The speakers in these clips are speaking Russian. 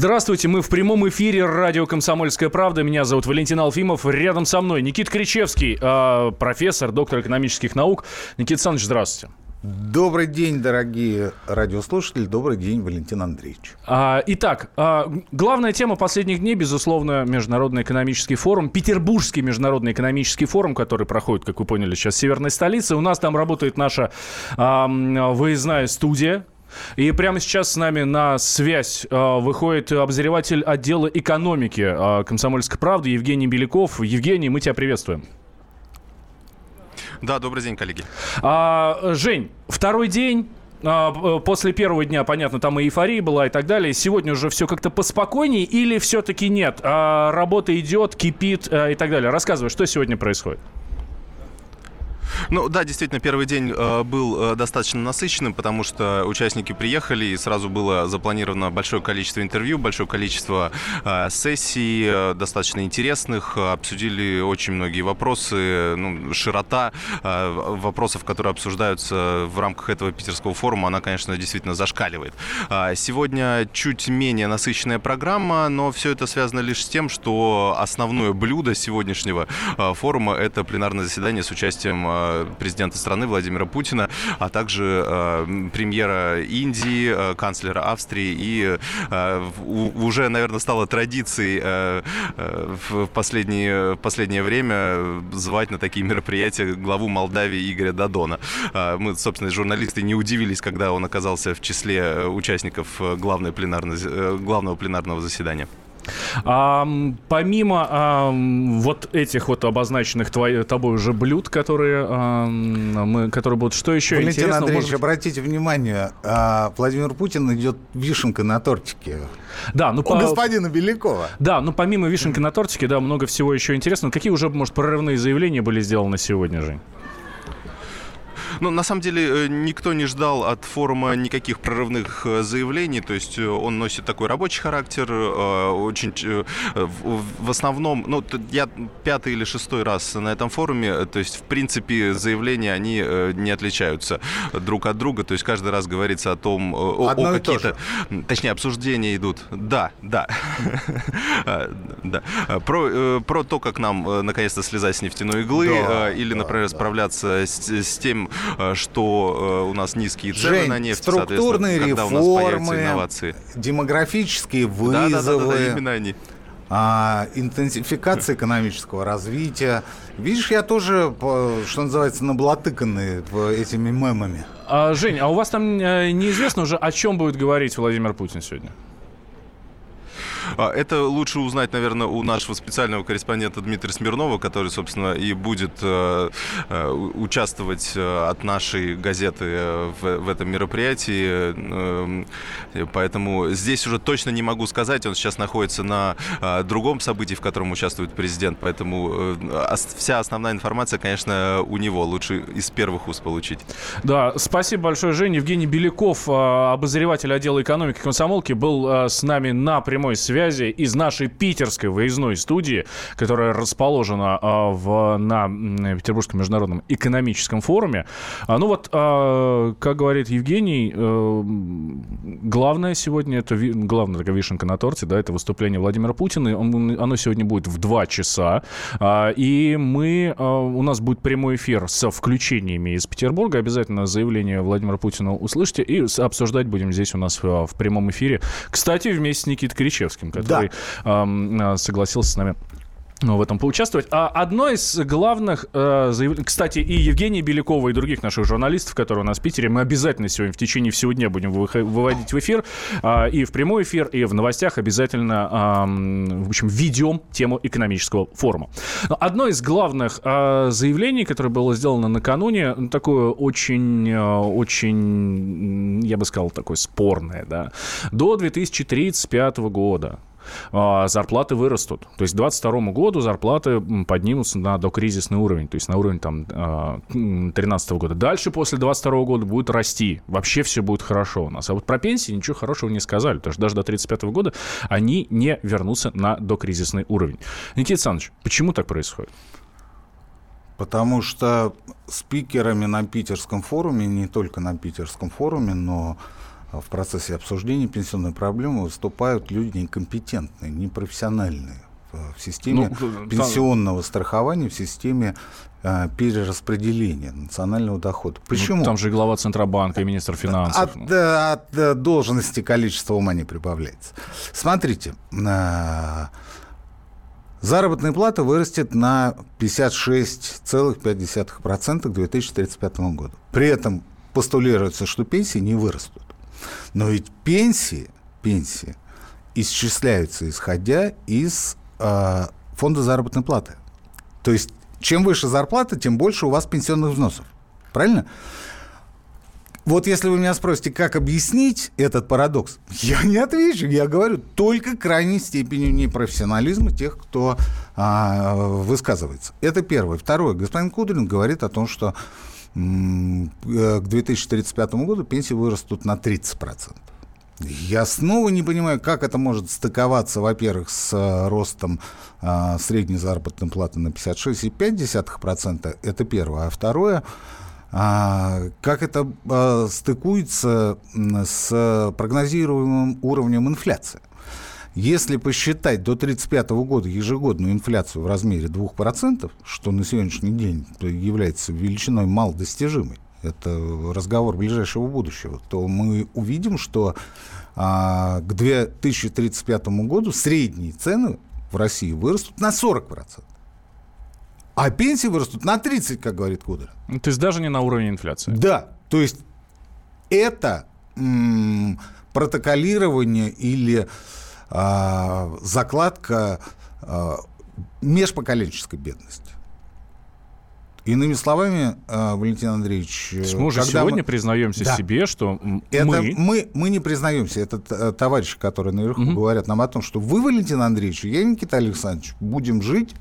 Здравствуйте, мы в прямом эфире радио «Комсомольская правда». Меня зовут Валентин Алфимов. Рядом со мной Никит Кричевский, э, профессор, доктор экономических наук. Никита Александрович, здравствуйте. Добрый день, дорогие радиослушатели. Добрый день, Валентин Андреевич. А, итак, а, главная тема последних дней, безусловно, Международный экономический форум, Петербургский Международный экономический форум, который проходит, как вы поняли, сейчас в северной столице. У нас там работает наша а, выездная студия, и прямо сейчас с нами на связь э, выходит обозреватель отдела экономики э, «Комсомольской правды» Евгений Беляков. Евгений, мы тебя приветствуем. Да, добрый день, коллеги. А, Жень, второй день после первого дня, понятно, там и эйфория была и так далее. Сегодня уже все как-то поспокойнее или все-таки нет? А, работа идет, кипит и так далее. Рассказывай, что сегодня происходит? Ну да, действительно, первый день э, был э, достаточно насыщенным, потому что участники приехали, и сразу было запланировано большое количество интервью, большое количество э, сессий, э, достаточно интересных, обсудили очень многие вопросы, ну, широта э, вопросов, которые обсуждаются в рамках этого питерского форума, она, конечно, действительно зашкаливает. Э, сегодня чуть менее насыщенная программа, но все это связано лишь с тем, что основное блюдо сегодняшнего э, форума – это пленарное заседание с участием э, президента страны Владимира Путина, а также э, премьера Индии, э, канцлера Австрии. И э, уже, наверное, стало традицией в последнее, в последнее время звать на такие мероприятия главу Молдавии Игоря Дадона. Мы, собственно, журналисты не удивились, когда он оказался в числе участников главной пленарной, главного пленарного заседания. А, помимо а, вот этих вот обозначенных твоей, тобой уже блюд, которые, а, мы, которые будут, что еще Валентин интересно? Андреевич, может... обратите внимание, а, Владимир Путин идет вишенка на тортике. Да, ну, У по... господина Белякова. Да, ну помимо вишенки на тортике, да, много всего еще интересного. Какие уже, может, прорывные заявления были сделаны сегодня, Жень? Ну, на самом деле, э, никто не ждал от форума никаких прорывных э, заявлений, то есть э, он носит такой рабочий характер, очень в основном, ну, я пятый или шестой раз на этом форуме, то есть, в принципе, заявления, они не отличаются друг от друга, то есть каждый раз говорится о том, о, о какие-то, точнее, обсуждения идут. Да, да. да. Про, про то, как нам наконец-то слезать с нефтяной иглы, да, или, например, да, справляться с, с тем, что э, у нас низкие цены Жень, на нефть, структурные реформы, инновации. демографические вызовы. Да, да, да, да, именно они а, интенсификация экономического развития. Видишь, я тоже, что называется, наблатыканный этими мемами. А, Жень, а у вас там э, неизвестно уже, о чем будет говорить Владимир Путин сегодня? А, это лучше узнать, наверное, у нашего специального корреспондента Дмитрия Смирнова, который, собственно, и будет э, э, участвовать э, от нашей газеты в, этом мероприятии. Эм, поэтому здесь уже точно не могу сказать. Он сейчас находится на другом событии, в котором участвует президент. Поэтому вся основная информация, конечно, у него. Лучше из первых уст получить. Да, спасибо большое, Женя. Евгений Беляков, обозреватель отдела экономики комсомолки, был с нами на прямой связи связи из нашей питерской выездной студии, которая расположена а, в, на Петербургском международном экономическом форуме. А, ну вот, а, как говорит Евгений, а, главное сегодня, это главная такая вишенка на торте, да, это выступление Владимира Путина. Он, оно сегодня будет в 2 часа. А, и мы, у нас будет прямой эфир со включениями из Петербурга. Обязательно заявление Владимира Путина услышите. И обсуждать будем здесь у нас в прямом эфире. Кстати, вместе с Никитой Кричевским который да. согласился с нами в этом поучаствовать. А одно из главных э, заявлений... Кстати, и Евгения Белякова, и других наших журналистов, которые у нас в Питере, мы обязательно сегодня в течение всего дня будем выводить в эфир. Э, и в прямой эфир, и в новостях обязательно, э, в общем, ведем тему экономического форума. Но одно из главных э, заявлений, которое было сделано накануне, ну, такое очень, э, очень, я бы сказал, такое спорное, да. До 2035 года зарплаты вырастут. То есть к 2022 году зарплаты поднимутся на докризисный уровень, то есть на уровень там 2013 а, года. Дальше после 2022 года будет расти. Вообще все будет хорошо у нас. А вот про пенсии ничего хорошего не сказали, потому что даже до 1935 года они не вернутся на докризисный уровень. Никита Александрович, почему так происходит? Потому что спикерами на питерском форуме, не только на питерском форуме, но в процессе обсуждения пенсионной проблемы выступают люди некомпетентные, непрофессиональные в системе ну, пенсионного страхования, в системе э, перераспределения национального дохода. Ну, Почему? Ну, там же глава Центробанка и министр финансов. От, от, от должности количество ума не прибавляется. Смотрите, э, заработная плата вырастет на 56,5% к 2035 году. При этом постулируется, что пенсии не вырастут. Но ведь пенсии, пенсии исчисляются исходя из э, фонда заработной платы. То есть чем выше зарплата, тем больше у вас пенсионных взносов. Правильно? Вот если вы меня спросите, как объяснить этот парадокс, я не отвечу. Я говорю только крайней степени непрофессионализма тех, кто а, высказывается. Это первое. Второе. Господин Кудрин говорит о том, что к 2035 году пенсии вырастут на 30%. Я снова не понимаю, как это может стыковаться, во-первых, с э, ростом э, средней заработной платы на 56,5%, это первое. А второе, э, как это э, стыкуется с прогнозируемым уровнем инфляции. Если посчитать до 1935 года ежегодную инфляцию в размере 2%, что на сегодняшний день является величиной малодостижимой, это разговор ближайшего будущего, то мы увидим, что а, к 2035 году средние цены в России вырастут на 40%. А пенсии вырастут на 30, как говорит Кудр. Ну, то есть даже не на уровне инфляции. Да, то есть это м- протоколирование или а, закладка а, межпоколенческой бедности. Иными словами, э, Валентин Андреевич... Э, мы уже сегодня мы... признаемся да. себе, что это мы... мы... Мы не признаемся. Это э, товарищи, которые наверху угу. говорят нам о том, что вы, Валентин Андреевич, я, Никита Александрович, будем жить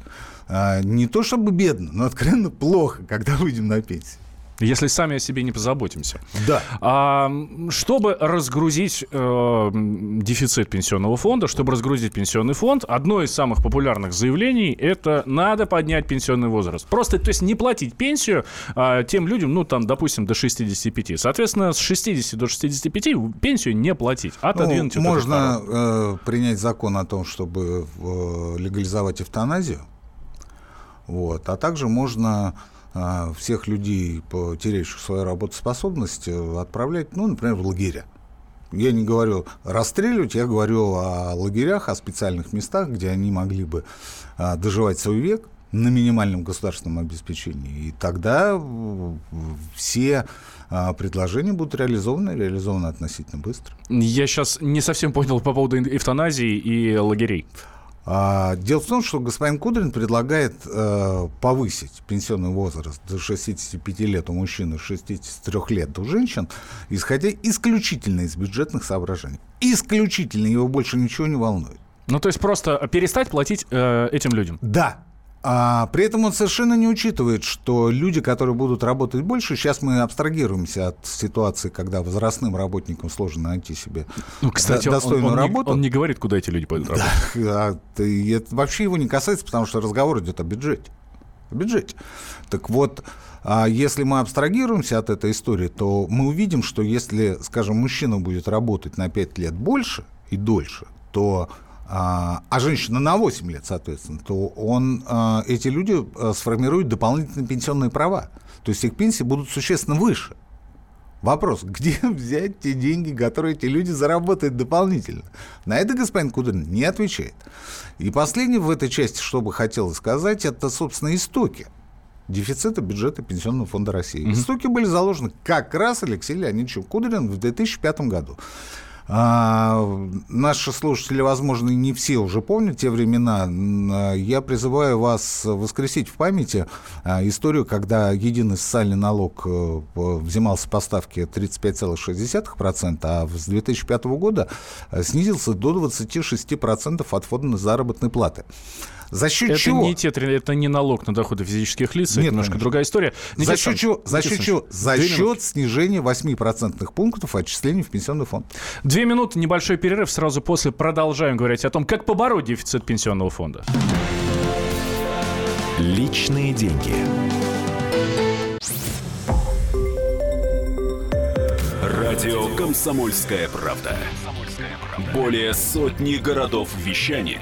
не то чтобы бедно, но откровенно плохо, когда выйдем на пенсию если сами о себе не позаботимся. Да. А, чтобы разгрузить э, дефицит пенсионного фонда, чтобы разгрузить пенсионный фонд, одно из самых популярных заявлений – это надо поднять пенсионный возраст. Просто, то есть не платить пенсию а, тем людям, ну, там, допустим, до 65. Соответственно, с 60 до 65 пенсию не платить, отодвинуть ну, Можно э, принять закон о том, чтобы э, легализовать эвтаназию, вот, а также можно а, всех людей, потеряющих свою работоспособность, э, отправлять, ну, например, в лагеря. Я не говорю расстреливать, я говорю о лагерях, о специальных местах, где они могли бы а, доживать свой век на минимальном государственном обеспечении. И тогда все а, предложения будут реализованы, реализованы относительно быстро. Я сейчас не совсем понял по поводу эвтаназии и лагерей. А, дело в том, что господин Кудрин предлагает э, повысить пенсионный возраст до 65 лет у мужчин и 63 лет у женщин, исходя исключительно из бюджетных соображений. Исключительно, его больше ничего не волнует. Ну, то есть просто перестать платить э, этим людям? Да, а при этом он совершенно не учитывает, что люди, которые будут работать больше, сейчас мы абстрагируемся от ситуации, когда возрастным работникам сложно найти себе ну, кстати, достойную он, он работу. Не, он не говорит, куда эти люди пойдут работать. Да, это вообще его не касается, потому что разговор идет о бюджете. О бюджете. Так вот, а если мы абстрагируемся от этой истории, то мы увидим, что если, скажем, мужчина будет работать на 5 лет больше и дольше, то а, а женщина на 8 лет, соответственно, то он, а, эти люди а, сформируют дополнительные пенсионные права. То есть их пенсии будут существенно выше. Вопрос, где взять те деньги, которые эти люди заработают дополнительно? На это господин Кудрин не отвечает. И последнее в этой части, что бы хотелось сказать, это, собственно, истоки дефицита бюджета Пенсионного фонда России. Mm-hmm. Истоки были заложены как раз Алексеем Леонидовичем Кудрин в 2005 году. А, наши слушатели, возможно, не все уже помнят те времена. Я призываю вас воскресить в памяти а, историю, когда единый социальный налог э, взимался по ставке 35,6%, а с 2005 года э, снизился до 26% от фонда заработной платы. За счет это чего? Не те, это не налог на доходы физических лиц, Нет, это немножко конечно. другая история. За счет чего? За счет чего? За счет снижения 8% пунктов отчислений в пенсионный фонд. Две минуты, небольшой перерыв. Сразу после продолжаем говорить о том, как побороть дефицит пенсионного фонда. Личные деньги. Радио «Комсомольская правда». Более сотни городов вещания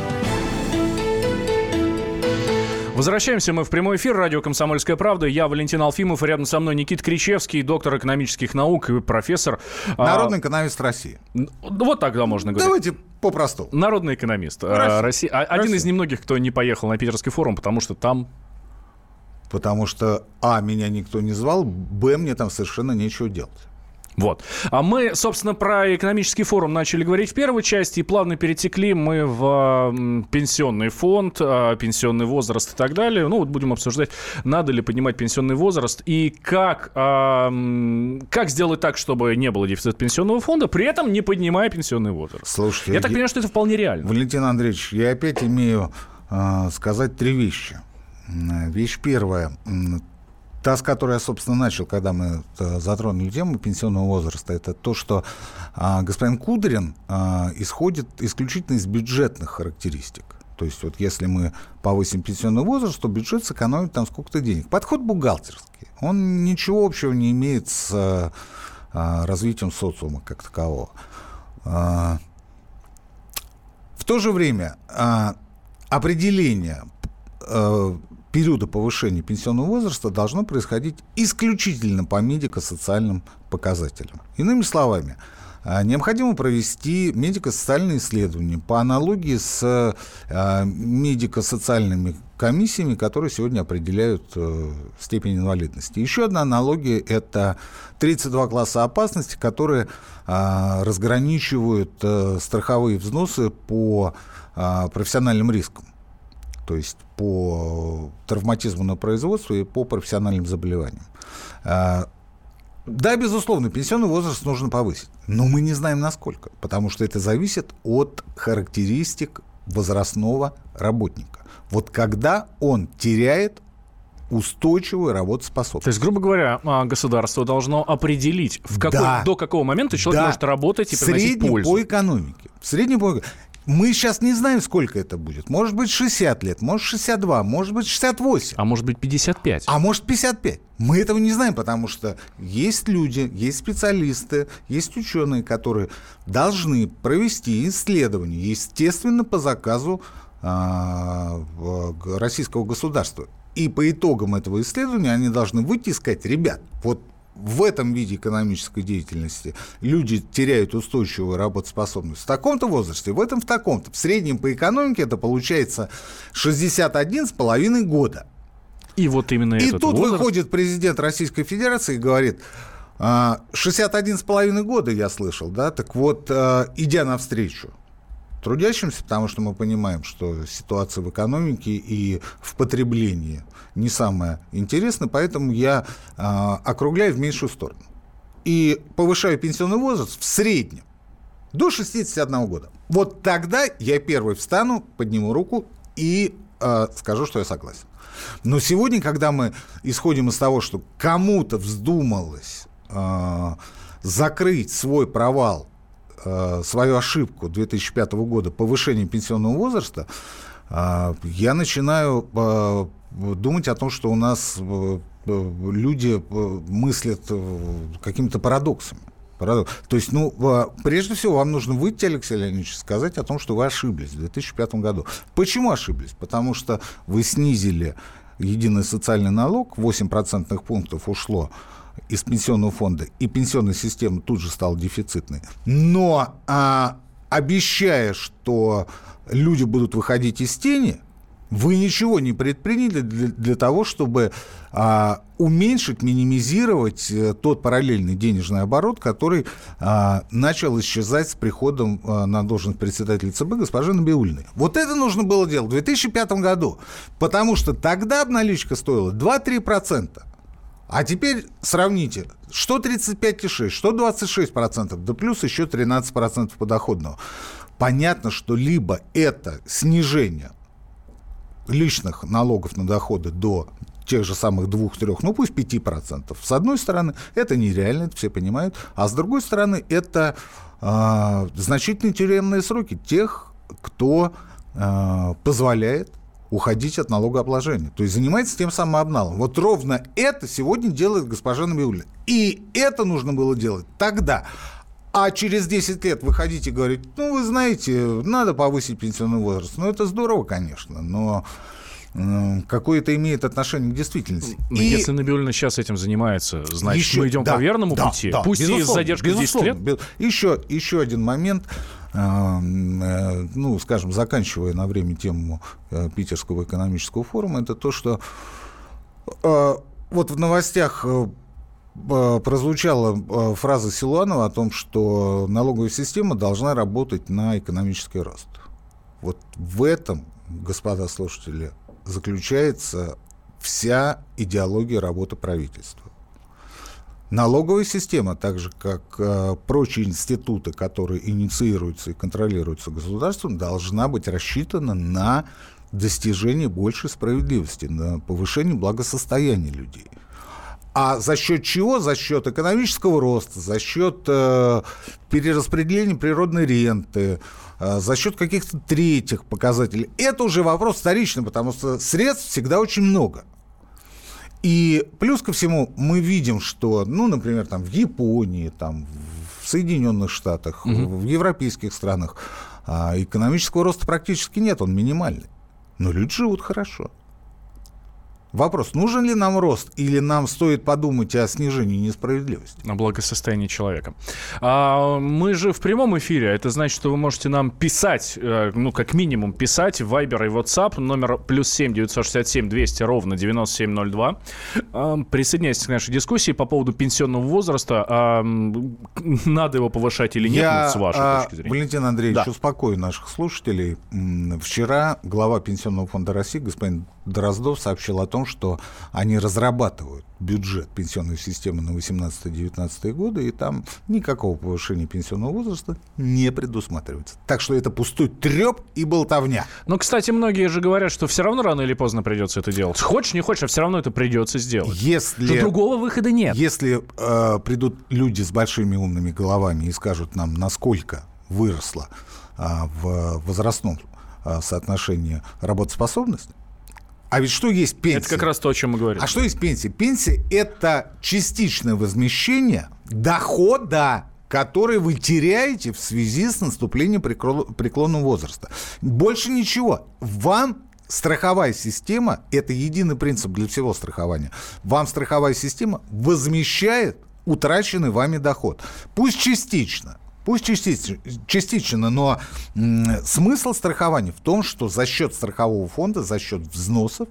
Возвращаемся мы в прямой эфир. Радио «Комсомольская правда». Я Валентин Алфимов. И рядом со мной Никит Кричевский, доктор экономических наук и профессор. А, Народный экономист России. Вот тогда можно говорить. Давайте попросту. Народный экономист Россия. России. А, один Россия. из немногих, кто не поехал на Питерский форум, потому что там потому что, а, меня никто не звал, б, мне там совершенно нечего делать. Вот. А мы, собственно, про экономический форум начали говорить в первой части и плавно перетекли мы в пенсионный фонд, э, пенсионный возраст и так далее. Ну, вот будем обсуждать, надо ли поднимать пенсионный возраст и как, э, как сделать так, чтобы не было дефицита пенсионного фонда, при этом не поднимая пенсионный возраст. Слушайте, я так понимаю, что это вполне реально. Валентин Андреевич, я опять имею э, сказать три вещи. Вещь первая та, с которой я, собственно, начал, когда мы э, затронули тему пенсионного возраста, это то, что а, господин Кудрин а, исходит исключительно из бюджетных характеристик. То есть вот если мы повысим пенсионный возраст, то бюджет сэкономит там сколько-то денег. Подход бухгалтерский. Он ничего общего не имеет с а, развитием социума как такового. А, в то же время а, определение а, периода повышения пенсионного возраста должно происходить исключительно по медико-социальным показателям. Иными словами, а, необходимо провести медико-социальные исследования по аналогии с а, медико-социальными комиссиями, которые сегодня определяют э, степень инвалидности. Еще одна аналогия – это 32 класса опасности, которые разграничивают э, страховые взносы по профессиональным рискам то есть по травматизму на производстве и по профессиональным заболеваниям. А, да, безусловно, пенсионный возраст нужно повысить, но мы не знаем насколько, потому что это зависит от характеристик возрастного работника. Вот когда он теряет устойчивую работоспособность. То есть, грубо говоря, а, государство должно определить, в какой, да. до какого момента человек да. может работать и приносить Средний пользу. по экономике. В среднем по экономике. Мы сейчас не знаем, сколько это будет. Может быть, 60 лет, может, 62, может быть, 68. А может быть, 55. А может, 55. Мы этого не знаем, потому что есть люди, есть специалисты, есть ученые, которые должны провести исследование, естественно, по заказу э, российского государства. И по итогам этого исследования они должны выйти и сказать, ребят, вот в этом виде экономической деятельности люди теряют устойчивую работоспособность в таком-то возрасте, в этом в таком-то. В среднем по экономике это получается 61,5 года. И вот именно И этот тут возраст... выходит президент Российской Федерации и говорит, 61,5 «А, года я слышал, да, так вот, а, идя навстречу трудящимся, потому что мы понимаем, что ситуация в экономике и в потреблении не самая интересная, поэтому я э, округляю в меньшую сторону. И повышаю пенсионный возраст в среднем до 61 года. Вот тогда я первый встану, подниму руку и э, скажу, что я согласен. Но сегодня, когда мы исходим из того, что кому-то вздумалось э, закрыть свой провал Э, свою ошибку 2005 года повышения пенсионного возраста, э, я начинаю э, думать о том, что у нас люди мыслят какими-то парадоксами. То есть, ну, прежде всего, вам нужно выйти, Алексей Леонидович, сказать о том, что вы ошиблись в 2005 году. Почему ошиблись? Потому что вы снизили единый социальный налог, 8 процентных пунктов ушло из пенсионного фонда, и пенсионная система тут же стала дефицитной. Но а, обещая, что люди будут выходить из тени, вы ничего не предприняли для, для того, чтобы а, уменьшить, минимизировать а, тот параллельный денежный оборот, который а, начал исчезать с приходом а, на должность председателя ЦБ госпожи Набиулиной. Вот это нужно было делать в 2005 году, потому что тогда обналичка стоила 2-3%. А теперь сравните, что 35,6, что 26%, да плюс еще 13% подоходного. понятно, что либо это снижение личных налогов на доходы до тех же самых двух-трех, ну пусть 5%. С одной стороны, это нереально, это все понимают, а с другой стороны, это э, значительные тюремные сроки тех, кто э, позволяет уходить от налогообложения. То есть занимается тем самым обналом. Вот ровно это сегодня делает госпожа Набиулина. И это нужно было делать тогда. А через 10 лет выходите и говорите, ну, вы знаете, надо повысить пенсионный возраст. Ну, это здорово, конечно, но какое это имеет отношение к действительности. Но и... Если Набиулина сейчас этим занимается, значит, еще, мы идем да, по верному да, пути. Да, Пусть и с задержкой 10 лет. Еще, еще один момент. Э, э, ну, скажем, заканчивая на время тему э, Питерского экономического форума, это то, что вот в новостях прозвучала фраза Силуанова о том, что налоговая система должна работать на экономический рост. Вот в этом, господа слушатели, заключается вся идеология работы правительства. Налоговая система, так же как э, прочие институты, которые инициируются и контролируются государством, должна быть рассчитана на достижение большей справедливости, на повышение благосостояния людей. А за счет чего? За счет экономического роста, за счет э, перераспределения природной ренты, э, за счет каких-то третьих показателей. Это уже вопрос вторичный, потому что средств всегда очень много. И плюс ко всему мы видим, что, ну, например, там в Японии, там в Соединенных Штатах, угу. в европейских странах а, экономического роста практически нет, он минимальный. Но люди живут хорошо. Вопрос, нужен ли нам рост или нам стоит подумать о снижении несправедливости? На благосостояние человека. А, мы же в прямом эфире. Это значит, что вы можете нам писать, э, ну, как минимум писать в Viber и WhatsApp номер плюс 7 967 200 ровно 9702. А, присоединяйтесь к нашей дискуссии по поводу пенсионного возраста. А, надо его повышать или нет, Я, ну, с вашей а, точки зрения? Валентин Андреевич, да. успокою наших слушателей. Вчера глава Пенсионного фонда России, господин Дроздов, сообщил о том, том, что они разрабатывают бюджет пенсионной системы на 18-19 годы, и там никакого повышения пенсионного возраста не предусматривается. Так что это пустой треп и болтовня. Но, кстати, многие же говорят, что все равно рано или поздно придется это делать. Хочешь, не хочешь, а все равно это придется сделать. Если, что другого выхода нет. Если э, придут люди с большими умными головами и скажут нам, насколько выросла э, в возрастном э, соотношении работоспособность, а ведь что есть пенсия? Это как раз то, о чем мы говорим. А что есть пенсия? Пенсия – это частичное возмещение дохода который вы теряете в связи с наступлением преклонного возраста. Больше ничего. Вам страховая система, это единый принцип для всего страхования, вам страховая система возмещает утраченный вами доход. Пусть частично. Пусть частично, частично, но смысл страхования в том, что за счет страхового фонда, за счет взносов,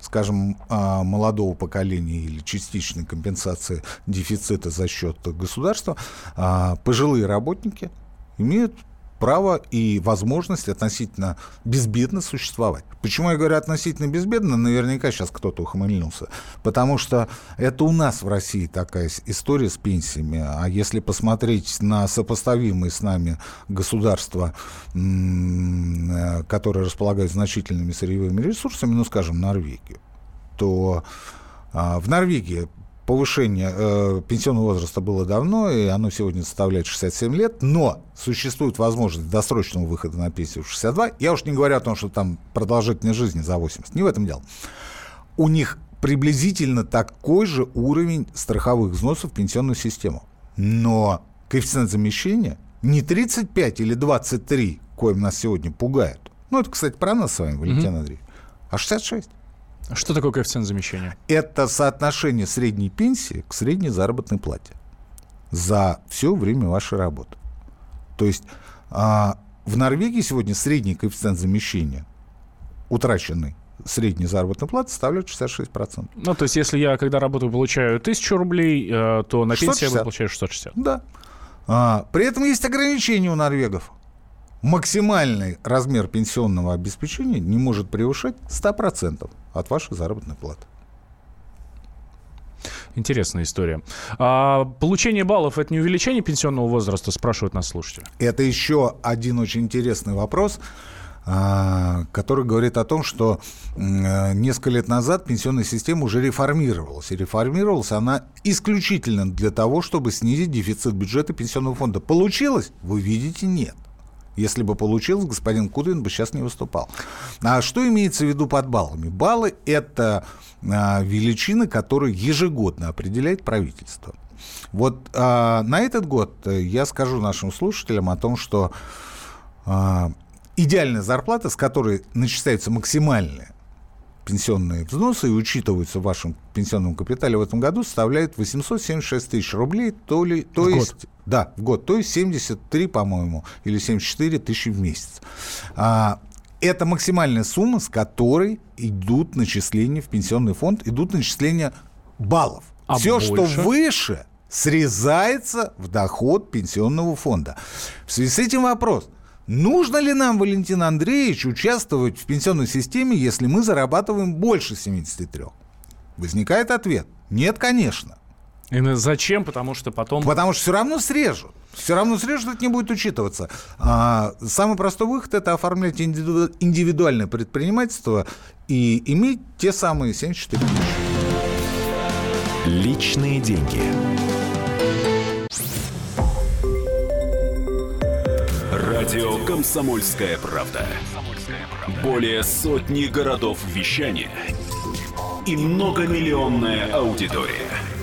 скажем, а, молодого поколения или частичной компенсации дефицита за счет государства, а, пожилые работники имеют право и возможность относительно безбедно существовать. Почему я говорю относительно безбедно? Наверняка сейчас кто-то ухмыльнулся. Потому что это у нас в России такая история с пенсиями. А если посмотреть на сопоставимые с нами государства, э, которые располагают значительными сырьевыми ресурсами, ну, скажем, Норвегию, то а, в Норвегии повышение э, пенсионного возраста было давно, и оно сегодня составляет 67 лет, но существует возможность досрочного выхода на пенсию в 62. Я уж не говорю о том, что там продолжительность жизни за 80. Не в этом дело. У них приблизительно такой же уровень страховых взносов в пенсионную систему. Но коэффициент замещения не 35 или 23, коим нас сегодня пугают. Ну, это, кстати, про нас с вами, Валентин mm-hmm. Андреевич. А 66. Что такое коэффициент замещения? Это соотношение средней пенсии к средней заработной плате за все время вашей работы. То есть а, в Норвегии сегодня средний коэффициент замещения, утраченный средней заработной платы, составляет 66%. Ну, то есть если я, когда работаю, получаю 1000 рублей, э, то на пенсии я получаю 660? Да. А, при этом есть ограничения у норвегов максимальный размер пенсионного обеспечения не может превышать 100% от вашей заработной платы. Интересная история. А, получение баллов – это не увеличение пенсионного возраста, спрашивают нас слушатели? Это еще один очень интересный вопрос а, который говорит о том, что несколько лет назад пенсионная система уже реформировалась. И реформировалась она исключительно для того, чтобы снизить дефицит бюджета пенсионного фонда. Получилось? Вы видите, нет. Если бы получилось, господин Кудрин бы сейчас не выступал. А что имеется в виду под баллами? Баллы – это а, величины, которые ежегодно определяет правительство. Вот а, на этот год я скажу нашим слушателям о том, что а, идеальная зарплата, с которой начисляются максимальные пенсионные взносы и учитываются в вашем пенсионном капитале в этом году, составляет 876 тысяч рублей, то, ли, то в есть... Год. Да, в год. То есть 73, по-моему, или 74 тысячи в месяц. А, это максимальная сумма, с которой идут начисления в пенсионный фонд, идут начисления баллов. А Все, больше? что выше, срезается в доход пенсионного фонда. В связи с этим вопрос – Нужно ли нам, Валентин Андреевич, участвовать в пенсионной системе, если мы зарабатываем больше 73? Возникает ответ. Нет, конечно. И зачем? Потому что потом... Потому что все равно срежут. Все равно срежут, это не будет учитываться. А, самый простой выход – это оформлять индивиду... индивидуальное предпринимательство и иметь те самые 74 тысячи. Личные деньги. Радио «Комсомольская правда». Более сотни городов вещания и многомиллионная аудитория.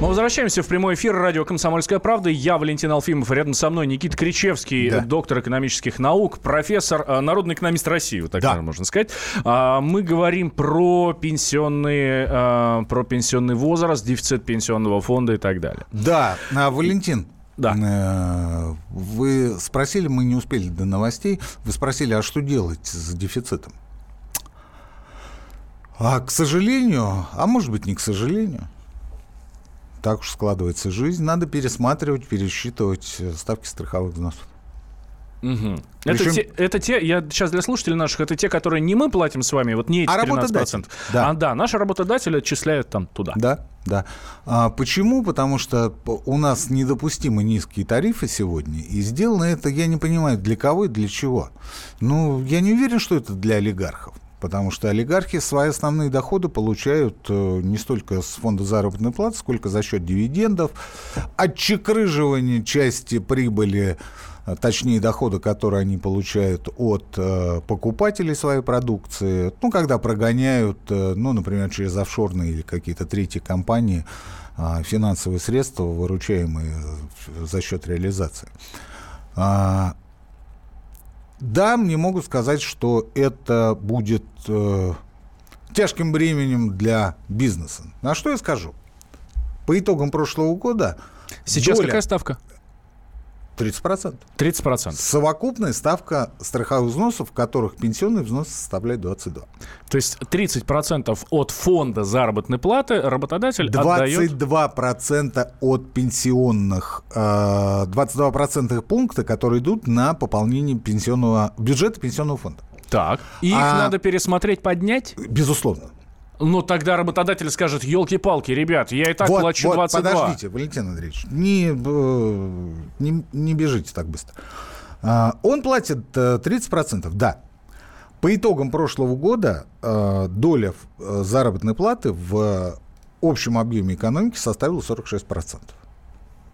Мы возвращаемся в прямой эфир радио «Комсомольская правда». Я Валентин Алфимов, рядом со мной Никита Кричевский, да. доктор экономических наук, профессор, э, народный экономист России, вот так да. можно сказать. А, мы говорим про пенсионный, э, про пенсионный возраст, дефицит пенсионного фонда и так далее. Да, а, Валентин, да. Э, вы спросили, мы не успели до новостей, вы спросили, а что делать с дефицитом? А, к сожалению, а может быть не к сожалению, так уж складывается жизнь, надо пересматривать, пересчитывать э, ставки страховых взносов. Угу. Причем... Это, те, это те, я сейчас для слушателей наших, это те, которые не мы платим с вами, вот не эти а 13%. Да. А, да, наши работодатели отчисляют там туда. Да, да. А, почему? Потому что у нас недопустимо низкие тарифы сегодня, и сделано это, я не понимаю, для кого и для чего. Ну, я не уверен, что это для олигархов. Потому что олигархи свои основные доходы получают э, не столько с фонда заработной платы, сколько за счет дивидендов, отчекрыживания части прибыли, э, точнее дохода, которые они получают от э, покупателей своей продукции, ну, когда прогоняют, ну, например, через офшорные или какие-то третьи компании финансовые средства, выручаемые за счет реализации. Да, мне могут сказать, что это будет э, тяжким бременем для бизнеса. На что я скажу? По итогам прошлого года... Сейчас доля... какая ставка? 30%. 30%. Совокупная ставка страховых взносов, в которых пенсионный взнос составляет 22. То есть 30% от фонда заработной платы работодатель 22% отдает... от пенсионных, 22% э, пункта, которые идут на пополнение пенсионного бюджета пенсионного фонда. Так, и их а... надо пересмотреть, поднять? Безусловно. Ну, тогда работодатель скажет, елки-палки, ребят, я и так вот, плачу вот, 22. подождите, Валентин Андреевич, не, э, не, не бежите так быстро. А, он платит 30%, э, да. По итогам прошлого года э, доля заработной платы в общем объеме экономики составила 46%.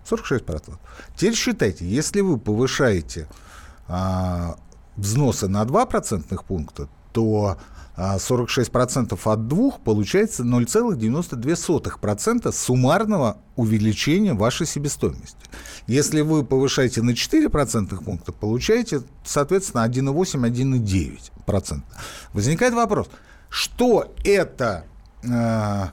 46%. Теперь считайте, если вы повышаете а, взносы на 2 процентных пункта, то 46% а от двух получается 0,92% суммарного увеличения вашей себестоимости. Если вы повышаете на 4% пункта, получаете, соответственно, 1,8-1,9%. Возникает вопрос, что это э,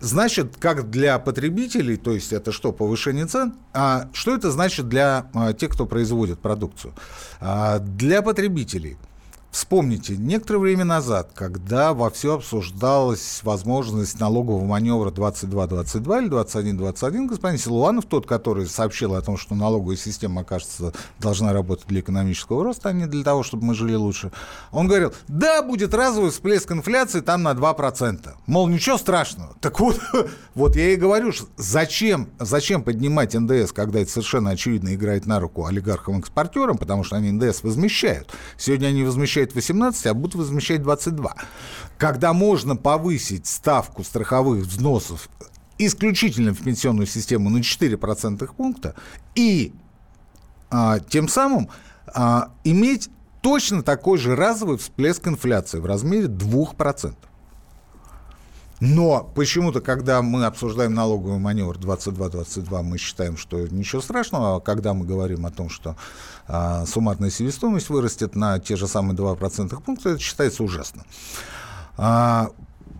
значит, как для потребителей, то есть это что, повышение цен, а что это значит для а, тех, кто производит продукцию? А, для потребителей – Вспомните, некоторое время назад, когда во все обсуждалась возможность налогового маневра 22-22 или 21-21, господин Силуанов, тот, который сообщил о том, что налоговая система, окажется, должна работать для экономического роста, а не для того, чтобы мы жили лучше, он говорил, да, будет разовый всплеск инфляции там на 2%. Мол, ничего страшного. Так вот, вот я и говорю, зачем, зачем поднимать НДС, когда это совершенно очевидно играет на руку олигархам-экспортерам, потому что они НДС возмещают. Сегодня они возмещают возмещает 18, а будут возмещать 22. Когда можно повысить ставку страховых взносов исключительно в пенсионную систему на 4 процентных пункта и а, тем самым а, иметь точно такой же разовый всплеск инфляции в размере 2%. Но почему-то, когда мы обсуждаем налоговый маневр 22-22, мы считаем, что ничего страшного, а когда мы говорим о том, что а, суммарная себестоимость вырастет на те же самые 2% пункта, это считается ужасно. А,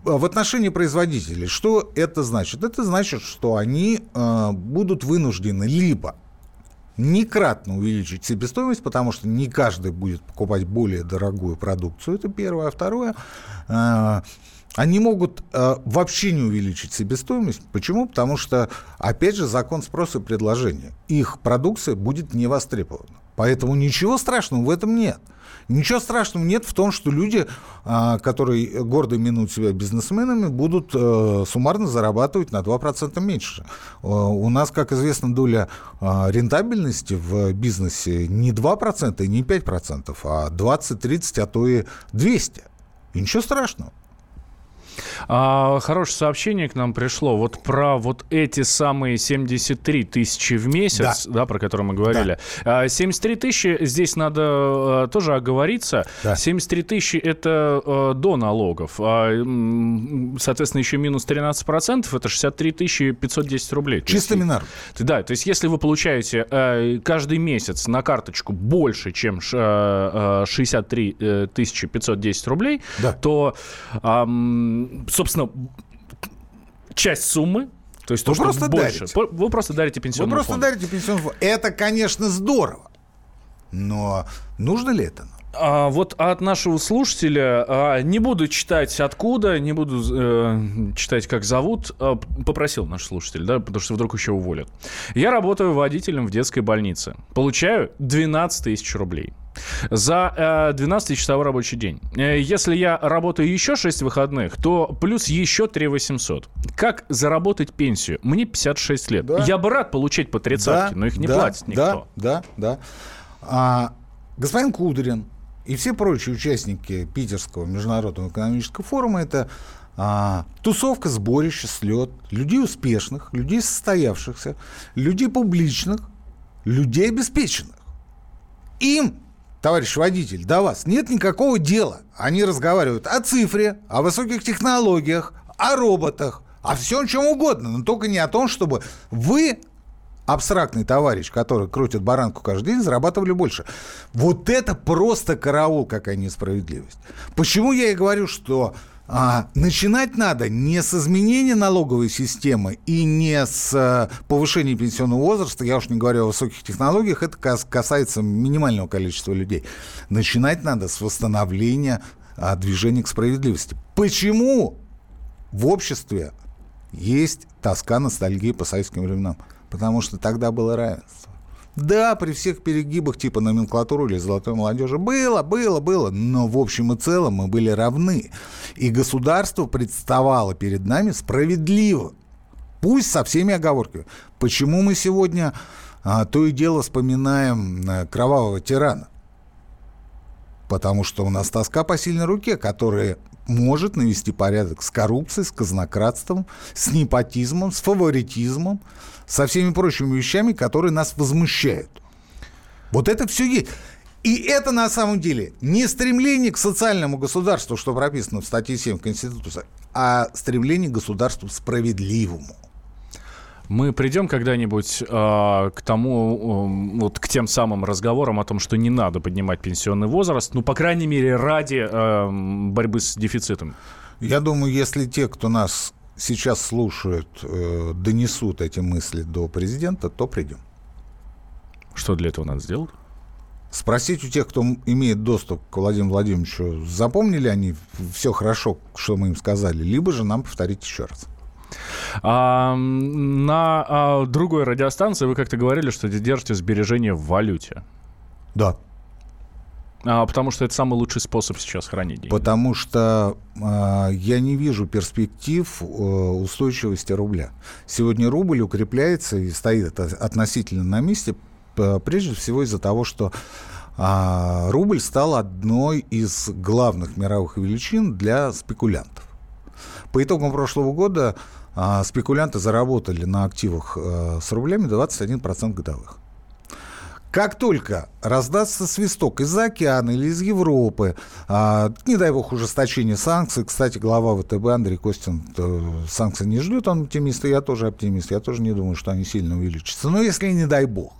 в отношении производителей, что это значит? Это значит, что они а, будут вынуждены либо некратно увеличить себестоимость, потому что не каждый будет покупать более дорогую продукцию, это первое. А второе, а, они могут э, вообще не увеличить себестоимость. Почему? Потому что, опять же, закон спроса и предложения. Их продукция будет не востребована. Поэтому ничего страшного в этом нет. Ничего страшного нет в том, что люди, э, которые гордо именуют себя бизнесменами, будут э, суммарно зарабатывать на 2% меньше. Э, у нас, как известно, доля э, рентабельности в бизнесе не 2% и не 5%, а 20, 30, а то и 200. И ничего страшного. А, хорошее сообщение к нам пришло. Вот про вот эти самые 73 тысячи в месяц, да, да про которые мы говорили. Да. 73 тысячи, здесь надо а, тоже оговориться. Да. 73 тысячи это а, до налогов. А, соответственно, еще минус 13%, это 63 тысячи 510 рублей. Чисто минар. Да, то есть если вы получаете а, каждый месяц на карточку больше, чем а, 63 э, тысячи 510 рублей, да. то... А, собственно, часть суммы, то есть вы то, просто больше, дарите. вы просто дарите пенсионный Вы просто фонд. дарите пенсионный фонд. Это, конечно, здорово, но нужно ли это нам? А, вот от нашего слушателя, а, не буду читать откуда, не буду э, читать, как зовут, а, попросил наш слушатель, да, потому что вдруг еще уволят. Я работаю водителем в детской больнице. Получаю 12 тысяч рублей за э, 12-часовой рабочий день. Э, если я работаю еще 6 выходных, то плюс еще 3 800. Как заработать пенсию? Мне 56 лет. Да. Я бы рад получать по тридцатке, да, но их не да, платит никто. Да, да, да. А, господин Кудрин и все прочие участники Питерского международного экономического форума это а, тусовка, сборище, слет людей успешных, людей состоявшихся, людей публичных, людей обеспеченных. Им товарищ водитель, до вас нет никакого дела. Они разговаривают о цифре, о высоких технологиях, о роботах, о всем чем угодно, но только не о том, чтобы вы абстрактный товарищ, который крутит баранку каждый день, зарабатывали больше. Вот это просто караул, какая несправедливость. Почему я и говорю, что а, начинать надо не с изменения налоговой системы и не с а, повышения пенсионного возраста, я уж не говорю о высоких технологиях, это касается минимального количества людей. Начинать надо с восстановления а, движения к справедливости. Почему в обществе есть тоска, ностальгия по советским временам? Потому что тогда было равенство. Да, при всех перегибах типа номенклатуры или золотой молодежи было, было, было, но в общем и целом мы были равны. И государство представало перед нами справедливо. Пусть со всеми оговорками. Почему мы сегодня а, то и дело вспоминаем а, кровавого тирана? Потому что у нас тоска по сильной руке, которая может навести порядок с коррупцией, с казнократством, с непотизмом, с фаворитизмом, со всеми прочими вещами, которые нас возмущают. Вот это все есть. И это на самом деле не стремление к социальному государству, что прописано в статье 7 Конституции, а стремление к государству справедливому. Мы придем когда-нибудь э, к тому, э, вот к тем самым разговорам о том, что не надо поднимать пенсионный возраст, ну, по крайней мере, ради э, борьбы с дефицитом. Я думаю, если те, кто нас сейчас слушают, э, донесут эти мысли до президента, то придем. Что для этого надо сделать? Спросить у тех, кто имеет доступ к Владимиру Владимировичу, запомнили они все хорошо, что мы им сказали, либо же нам повторить еще раз. А, на а, другой радиостанции вы как-то говорили, что держите сбережения в валюте. Да. А, потому что это самый лучший способ сейчас хранить деньги. Потому что а, я не вижу перспектив а, устойчивости рубля. Сегодня рубль укрепляется и стоит относительно на месте прежде всего из-за того, что а, рубль стал одной из главных мировых величин для спекулянтов. По итогам прошлого года а, спекулянты заработали на активах а, с рублями 21% годовых. Как только раздастся свисток из-за океана или из Европы, а, не дай бог ужесточение санкций, кстати, глава ВТБ Андрей Костин санкции не ждет, он оптимист, и я тоже оптимист, я тоже не думаю, что они сильно увеличатся. Но если не дай бог,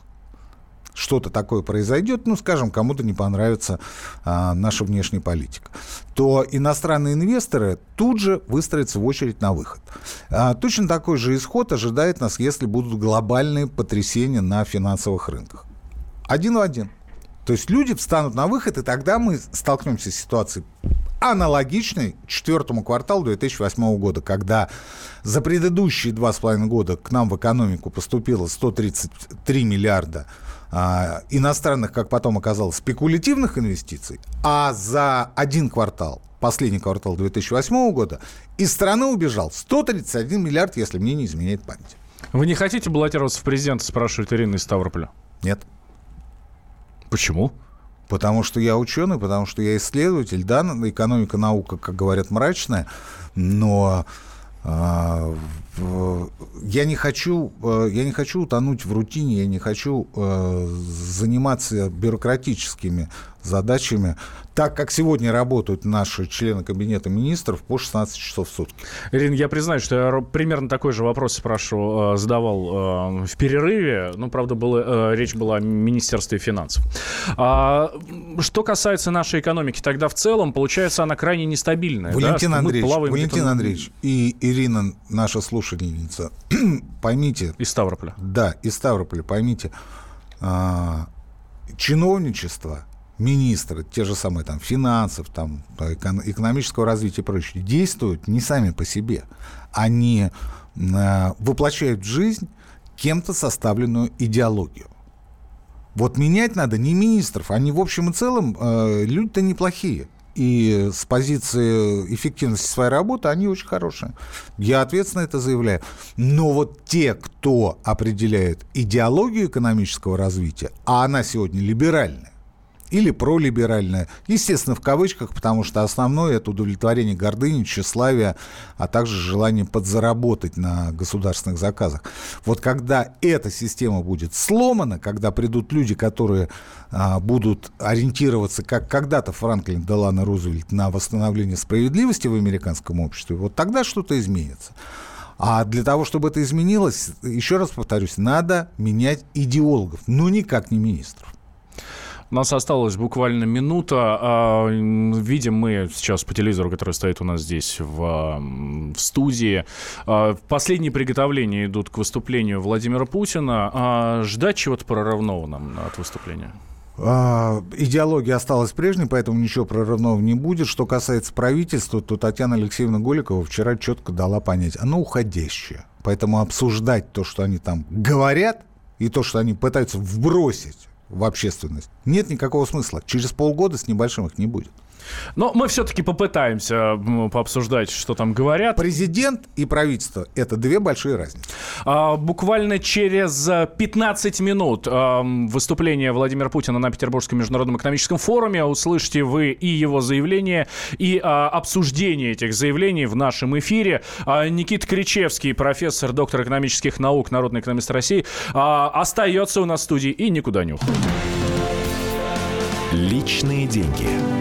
что-то такое произойдет, ну, скажем, кому-то не понравится а, наша внешняя политика, то иностранные инвесторы тут же выстроятся в очередь на выход. А, точно такой же исход ожидает нас, если будут глобальные потрясения на финансовых рынках. Один в один. То есть люди встанут на выход, и тогда мы столкнемся с ситуацией аналогичной четвертому кварталу 2008 года, когда за предыдущие два с половиной года к нам в экономику поступило 133 миллиарда а, иностранных, как потом оказалось, спекулятивных инвестиций, а за один квартал, последний квартал 2008 года, из страны убежал 131 миллиард, если мне не изменяет память. Вы не хотите баллотироваться в президенты, спрашивает Ирина из Ставрополя? Нет. Почему? Потому что я ученый, потому что я исследователь. Да, экономика, наука, как говорят, мрачная, но я не хочу, э, я не хочу утонуть в рутине, я не хочу э, заниматься бюрократическими задачами, так как сегодня работают наши члены Кабинета министров по 16 часов в сутки. Ирина, я признаюсь, что я примерно такой же вопрос спрашивал, э, задавал в перерыве. Ну, правда, было, речь была о Министерстве финансов. А, что касается нашей экономики, тогда в целом, получается, она крайне нестабильная. Валентин да? Андреевич, Валентин Андреевич и Ирина, наша слушательница, поймите... Из Ставрополя. Да, из Ставрополя, поймите, а, чиновничество, министры, те же самые там финансов, там, экономического развития и прочее, действуют не сами по себе. Они а, воплощают в жизнь кем-то составленную идеологию. Вот менять надо не министров, они в общем и целом э, люди-то неплохие и с позиции эффективности своей работы они очень хорошие. Я ответственно это заявляю. Но вот те, кто определяет идеологию экономического развития, а она сегодня либеральная, или пролиберальная. Естественно, в кавычках, потому что основное это удовлетворение гордыни, тщеславия, а также желание подзаработать на государственных заказах. Вот когда эта система будет сломана, когда придут люди, которые а, будут ориентироваться, как когда-то Франклин Делано Рузвельт, на восстановление справедливости в американском обществе, вот тогда что-то изменится. А для того, чтобы это изменилось, еще раз повторюсь, надо менять идеологов, но никак не министров. У нас осталась буквально минута. А, видим мы сейчас по телевизору, который стоит у нас здесь в, в студии. А, последние приготовления идут к выступлению Владимира Путина. А, ждать чего-то прорывного нам от выступления? Идеология осталась прежней, поэтому ничего прорывного не будет. Что касается правительства, то Татьяна Алексеевна Голикова вчера четко дала понять, оно уходящее. Поэтому обсуждать то, что они там говорят, и то, что они пытаются вбросить в общественность. Нет никакого смысла. Через полгода с небольшим их не будет. Но мы все-таки попытаемся пообсуждать, что там говорят. Президент и правительство – это две большие разницы. А, буквально через 15 минут а, выступление Владимира Путина на Петербургском международном экономическом форуме. Услышите вы и его заявление, и а, обсуждение этих заявлений в нашем эфире. А, Никита Кричевский, профессор, доктор экономических наук, народный экономист России, а, остается у нас в студии и никуда не уходит. Личные деньги.